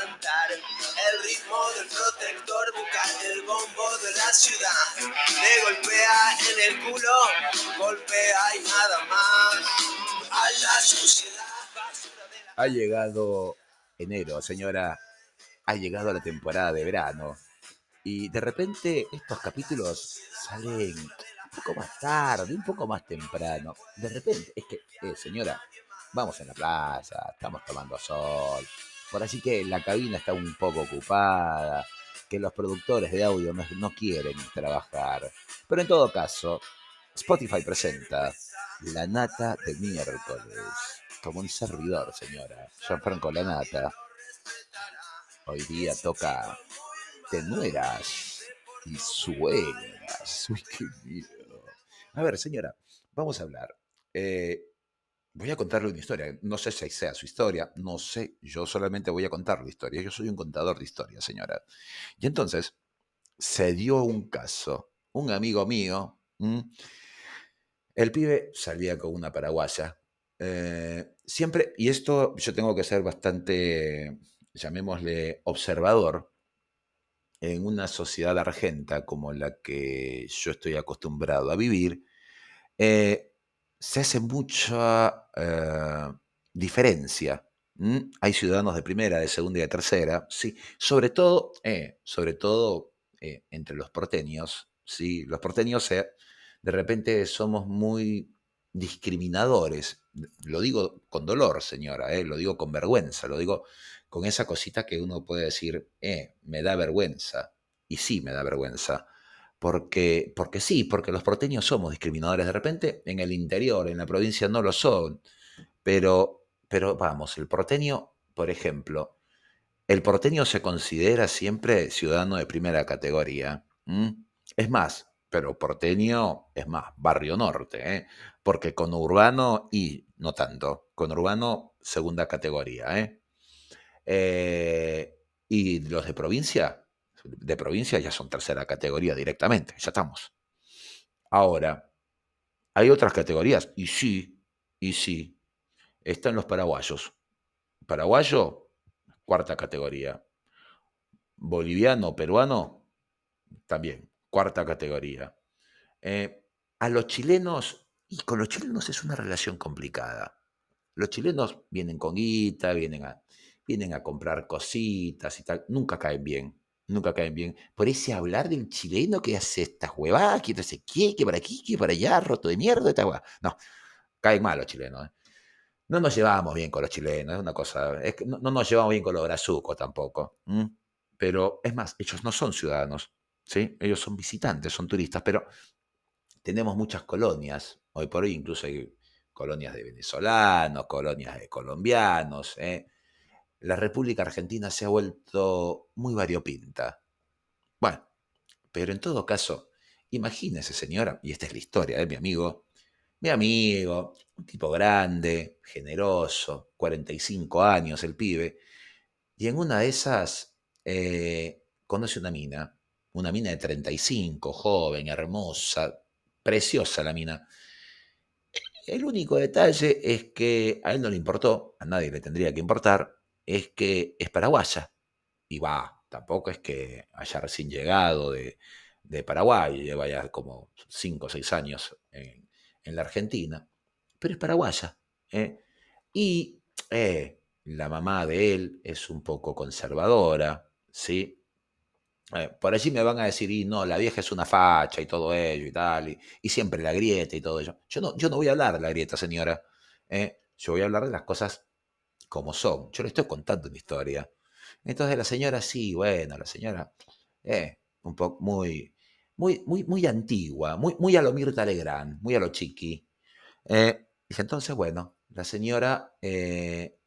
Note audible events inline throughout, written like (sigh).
cantar. El ritmo del protector busca el bombo de la ciudad. Le golpea en el culo, golpea y nada más. A la suciedad. Ha llegado enero, señora. Ha llegado la temporada de verano. Y de repente estos capítulos salen un poco más tarde, un poco más temprano. De repente, es que, eh, señora, vamos a la playa, estamos tomando sol. Por así que la cabina está un poco ocupada, que los productores de audio no, quieren trabajar. Pero en todo caso, Spotify presenta La Nata de miércoles. Como un servidor, señora. Gianfranco La Nata. Hoy día toca Te mueras y sueñas. Uy, qué miedo. A ver, señora, vamos a hablar. Eh, voy a contarle una historia. No sé si sea su historia, no sé. Yo solamente voy a contar la historia. Yo soy un contador de historia, señora. Y entonces se dio un caso. Un amigo mío, el pibe salía con una paraguaya. eh, siempre, y esto yo tengo que ser bastante, llamémosle, observador en una sociedad argenta como la que yo estoy acostumbrado a vivir, eh, se hace mucha eh, diferencia. Hay ciudadanos de primera, de segunda y de tercera, sí, sobre todo, eh, sobre todo eh, entre los porteños, sí, los porteños de repente somos muy discriminadores. Lo digo con dolor, señora, lo digo con vergüenza, lo digo con esa cosita que uno puede decir, me da vergüenza. Y sí, me da vergüenza. Porque, porque sí, porque los porteños somos discriminadores. De repente, en el interior, en la provincia, no lo son. Pero, pero vamos, el porteño, por ejemplo, el porteño se considera siempre ciudadano de primera categoría. Es más, pero porteño es más, barrio norte, ¿eh? porque con urbano y no tanto, con urbano segunda categoría. ¿eh? Eh, y los de provincia, de provincia ya son tercera categoría directamente, ya estamos. Ahora, hay otras categorías, y sí, y sí, están los paraguayos. Paraguayo, cuarta categoría. Boliviano, peruano, también, cuarta categoría. Eh, a los chilenos, y con los chilenos es una relación complicada. Los chilenos vienen con guita, vienen a, vienen a comprar cositas y tal, nunca caen bien, nunca caen bien. Por ese hablar del chileno que hace estas huevadas, que no sé qué, que para aquí, que para allá, roto de mierda, esta hueá. No, caen mal los chilenos. ¿eh? No nos llevamos bien con los chilenos, es una cosa, no, no nos llevamos bien con los brazucos tampoco. Pero es más, ellos no son ciudadanos, ¿sí? Ellos son visitantes, son turistas, pero tenemos muchas colonias. Hoy por hoy incluso hay colonias de venezolanos, colonias de colombianos. ¿eh? La República Argentina se ha vuelto muy variopinta. Bueno, pero en todo caso, imagínese, señora, y esta es la historia de mi amigo, mi amigo, un tipo grande, generoso, 45 años el pibe, y en una de esas eh, conoce una mina, una mina de 35, joven, hermosa, preciosa la mina. El único detalle es que a él no le importó, a nadie le tendría que importar, es que es paraguaya. Y va, tampoco es que haya recién llegado de, de Paraguay, lleva ya como 5 o 6 años en, en la Argentina, pero es paraguaya. ¿eh? Y eh, la mamá de él es un poco conservadora, ¿sí? Eh, por allí me van a decir, y no, la vieja es una facha y todo ello y tal, y, y siempre la grieta y todo ello. Yo no, yo no voy a hablar de la grieta, señora. Yo voy a hablar de las cosas como son. Yo le estoy contando una historia. Entonces la señora, sí, bueno, la señora, eh, un poco muy, muy, muy, muy antigua, muy, muy a lo Mirta Legrand, muy a lo chiqui. Eh, dije, entonces, bueno, la señora eh,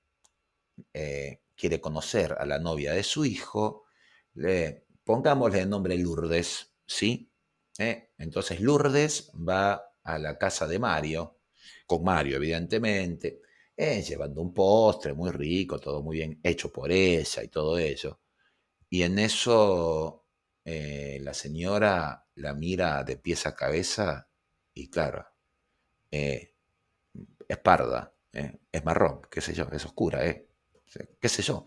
eh, quiere conocer a la novia de su hijo, le, pongámosle el nombre Lourdes, ¿sí? Eh, Entonces Lourdes va a la casa de Mario, con Mario, evidentemente, eh, llevando un postre muy rico, todo muy bien hecho por ella y todo ello. Y en eso eh, la señora la mira de pies a cabeza Y claro, eh, es parda, eh, es marrón, qué sé yo, es oscura, qué sé yo.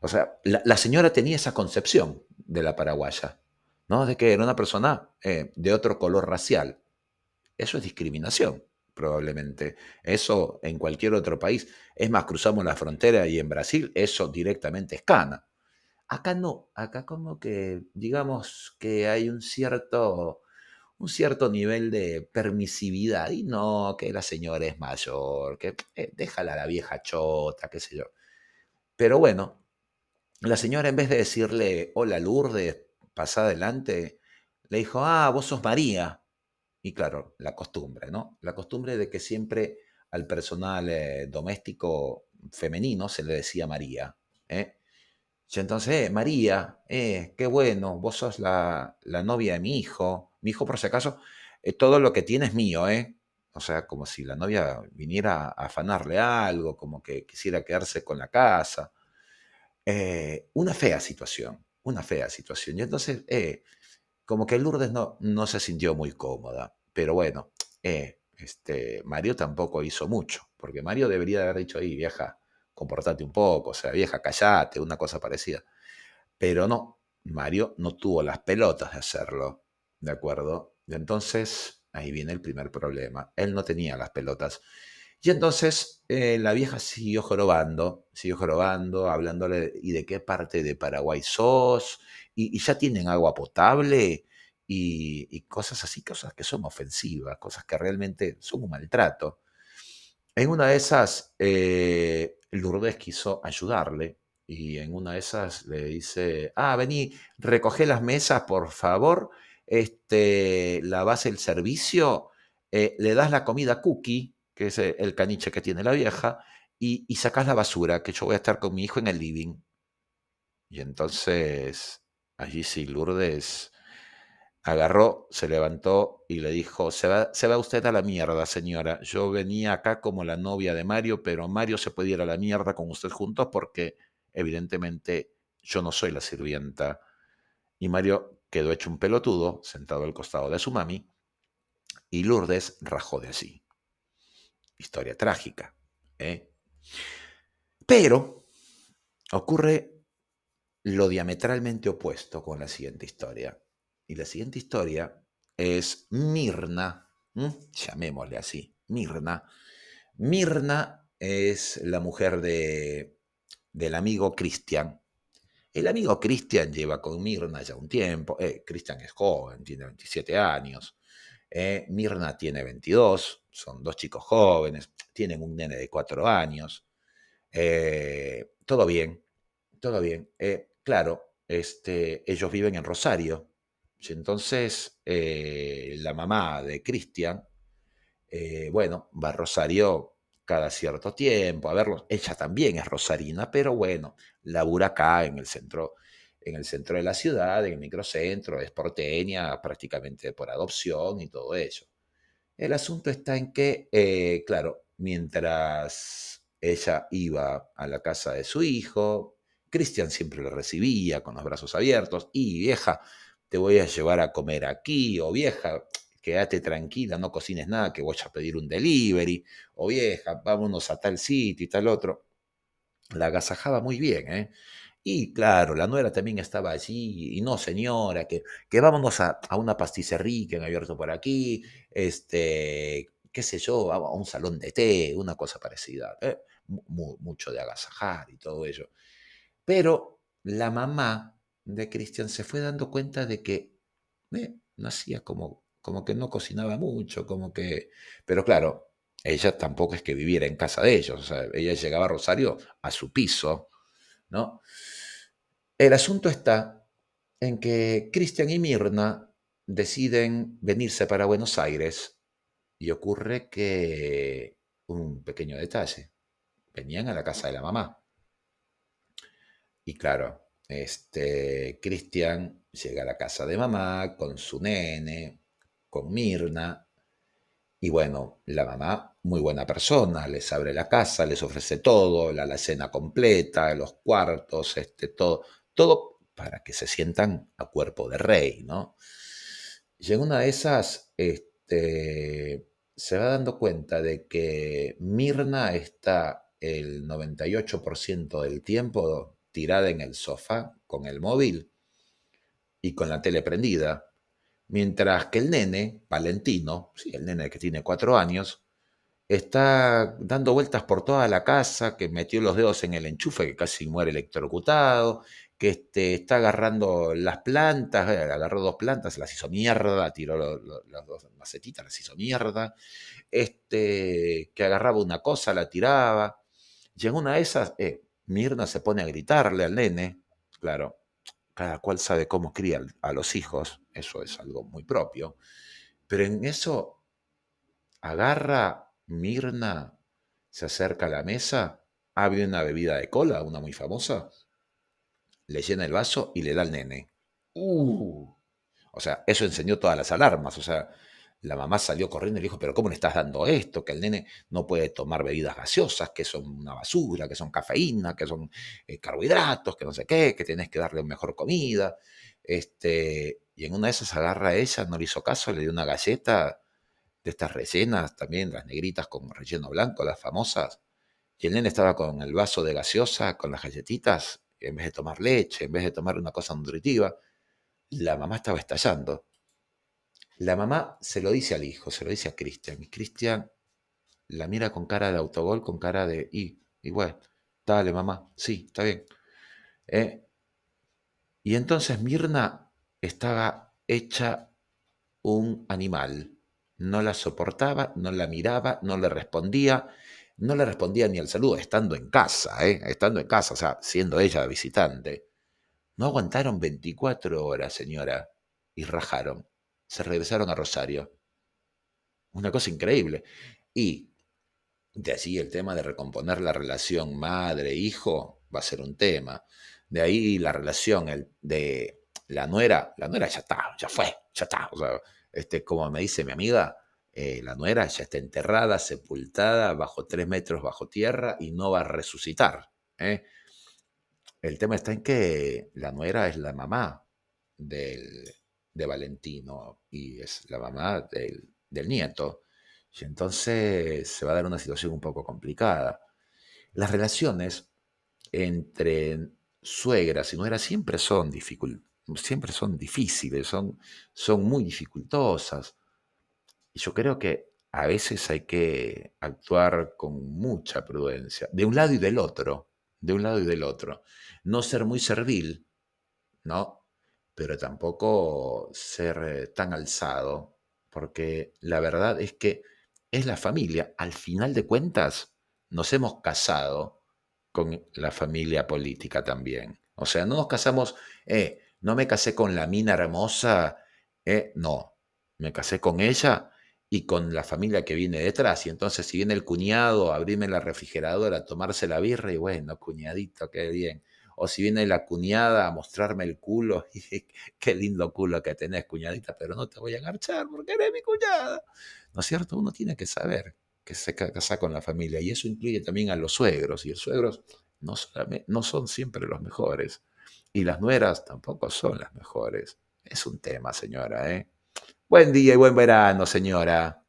O sea, la, señora tenía esa concepción de la paraguaya, ¿no? De que era una persona de otro color racial. Eso es discriminación, probablemente. Eso en cualquier otro país. Es más, cruzamos la frontera y en Brasil eso directamente es cana. Acá no, acá como que digamos que hay un cierto, un cierto nivel de permisividad y no, que la señora es mayor, que eh, déjala a la vieja chota, qué sé yo. Pero bueno, la señora en vez de decirle, hola Lourdes, pasa adelante, le dijo, ah, vos sos María. Y claro, la costumbre, ¿no? La costumbre de que siempre al personal eh, doméstico femenino se le decía María. ¿eh? Y entonces, eh, María, eh, qué bueno, vos sos la, novia de mi hijo. Mi hijo, por si acaso, eh, todo lo que tiene es mío, ¿eh? O sea, como si la novia viniera a afanarle algo, como que quisiera quedarse con la casa. una fea situación, una fea situación. Y entonces, como que Lourdes no, no se sintió muy cómoda. Pero bueno, este, Mario tampoco hizo mucho, porque Mario debería haber dicho ahí, vieja, comportate un poco, o sea, vieja, callate, una cosa parecida. Pero no, Mario no tuvo las pelotas de hacerlo, ¿de acuerdo? Entonces, ahí viene el primer problema. Él no tenía las pelotas. Y entonces eh, la vieja siguió jorobando, siguió jorobando, hablándole, ¿y de qué parte de Paraguay sos? ¿Y, ya tienen agua potable? Y, cosas así, cosas que son ofensivas, cosas que realmente son un maltrato. En una de esas, eh, Lourdes quiso ayudarle y en una de esas le dice, ah, vení, recoge las mesas, por favor, este, lavas el servicio, eh, le das la comida cookie, que es el caniche que tiene la vieja, y, y sacas la basura, que yo voy a estar con mi hijo en el living. Y entonces, allí sí, Lourdes agarró, se levantó y le dijo, se va, se va usted a la mierda, señora. Yo venía acá como la novia de Mario, pero Mario se puede ir a la mierda con usted juntos porque evidentemente yo no soy la sirvienta. Y Mario quedó hecho un pelotudo, sentado al costado de su mami, y Lourdes rajó de así. Historia trágica. ¿eh? Pero ocurre lo diametralmente opuesto con la siguiente historia. Y la siguiente historia es Mirna, llamémosle así, Mirna. Mirna es la mujer de, del amigo Cristian. El amigo Cristian lleva con Mirna ya un tiempo. Eh, Cristian es joven, tiene 27 años. Eh, Mirna tiene 22, son dos chicos jóvenes, tienen un nene de 4 años. Eh, todo bien, todo bien. claro, este, ellos viven en Rosario, entonces, eh, la mamá de Cristian, eh, bueno, va a Rosario cada cierto tiempo a verlo. Ella también es rosarina, pero bueno, labura acá en el centro, en el centro de la ciudad, en el microcentro, es porteña prácticamente por adopción y todo eso. El asunto está en que, eh, claro, mientras ella iba a la casa de su hijo, Cristian siempre le recibía con los brazos abiertos y vieja, te voy a llevar a comer aquí, o vieja, quédate tranquila, no cocines nada, que voy a pedir un delivery, o vieja, vámonos a tal sitio y tal otro. La agasajaba muy bien, ¿eh? Y claro, la nuera también estaba allí, y no, señora, que, que vámonos a, una pasticcería que han abierto por aquí, este, qué sé yo, a un salón de té, una cosa parecida. ¿eh? mucho de agasajar y todo ello. Pero la mamá de Cristian se fue dando cuenta de que eh, no hacía como, como que no cocinaba mucho, como que... Pero claro, ella tampoco es que viviera en casa de ellos, o sea, ella llegaba a Rosario a su piso, El asunto está en que Cristian y Mirna deciden venirse para Buenos Aires y ocurre que un pequeño detalle, venían a la casa de la mamá. Y claro, este, Cristian llega a la casa de mamá con su nene, con Mirna, y bueno, la mamá, muy buena persona, les abre la casa, les ofrece todo, la cena completa, los cuartos, este, todo, todo para que se sientan a cuerpo de rey, ¿no? Y en una de esas, este, se va dando cuenta de que Mirna está el 98% del tiempo tirada en el sofá con el móvil y con la tele prendida, mientras que el nene, Valentino, sí, el nene que tiene cuatro años, está dando vueltas por toda la casa, que metió los dedos en el enchufe, que casi muere electrocutado, que este, está agarrando las plantas, eh, agarró dos plantas, las hizo mierda, tiró las dos macetitas, las hizo mierda, este, que agarraba una cosa, la tiraba, y en una de esas, eh, Mirna se pone a gritarle al nene, claro, cada cual sabe cómo cría a los hijos, eso es algo muy propio, pero en eso agarra Mirna, se acerca a la mesa, abre una bebida de cola, una muy famosa, le llena el vaso y le da al nene. Uh. O sea, eso enseñó todas las alarmas. O sea, la mamá salió corriendo y le dijo, pero ¿cómo le estás dando esto? Que el nene no puede tomar bebidas gaseosas, que son una basura, que son cafeína, que son eh, carbohidratos, que no sé qué, que tienes que darle mejor comida. Este, y en una de esas agarra a ella, no le hizo caso, le dio una galleta de estas rellenas, también las negritas con relleno blanco, las famosas. Y el nene estaba con el vaso de gaseosa, con las galletitas, en vez de tomar leche, en vez de tomar una cosa nutritiva, la mamá estaba estallando. La mamá se lo dice al hijo, se lo dice a Cristian, y Cristian la mira con cara de autogol, con cara de, y, igual, dale mamá, sí, está bien. ¿Eh? Y entonces Mirna estaba hecha un animal. No la soportaba, no la miraba, no le respondía, no le respondía ni al saludo, estando en casa, ¿eh? estando en casa, o sea, siendo ella visitante. No aguantaron 24 horas, señora, y rajaron. Se regresaron a Rosario. Una cosa increíble. Y de allí el tema de recomponer la relación madre-hijo va a ser un tema. De ahí la relación el, de la nuera, la nuera ya está, ya fue, ya está. Este, como me dice mi amiga, eh, la nuera ya está enterrada, sepultada, bajo tres metros bajo tierra y no va a resucitar. ¿eh? El tema está en que la nuera es la mamá del, de Valentino y es la mamá del, nieto. Y entonces se va a dar una situación un poco complicada. Las relaciones entre suegras y nueras siempre son, siempre son difíciles, son, son muy dificultosas. Y yo creo que a veces hay que actuar con mucha prudencia, de un lado y del otro, de un lado y del otro. No ser muy servil, ¿no? Pero tampoco ser eh, tan alzado, porque la verdad es que es la familia. Al final de cuentas, nos hemos casado con la familia política también. O sea, no nos casamos, eh, no me casé con la mina hermosa, eh, no, me casé con ella y con la familia que viene detrás. Y entonces, si viene el cuñado abrirme la refrigeradora, tomarse la birra, y bueno, cuñadito, qué bien. O si viene la cuñada a mostrarme el culo, (laughs) qué lindo culo que tenés, cuñadita, pero no te voy a engarchar porque eres mi cuñada. ¿No es cierto? Uno tiene que saber que se casa con la familia y eso incluye también a los suegros. Y los suegros no, no son siempre los mejores. Y las nueras tampoco son las mejores. Es un tema, señora, ¿eh? Buen día y buen verano, señora.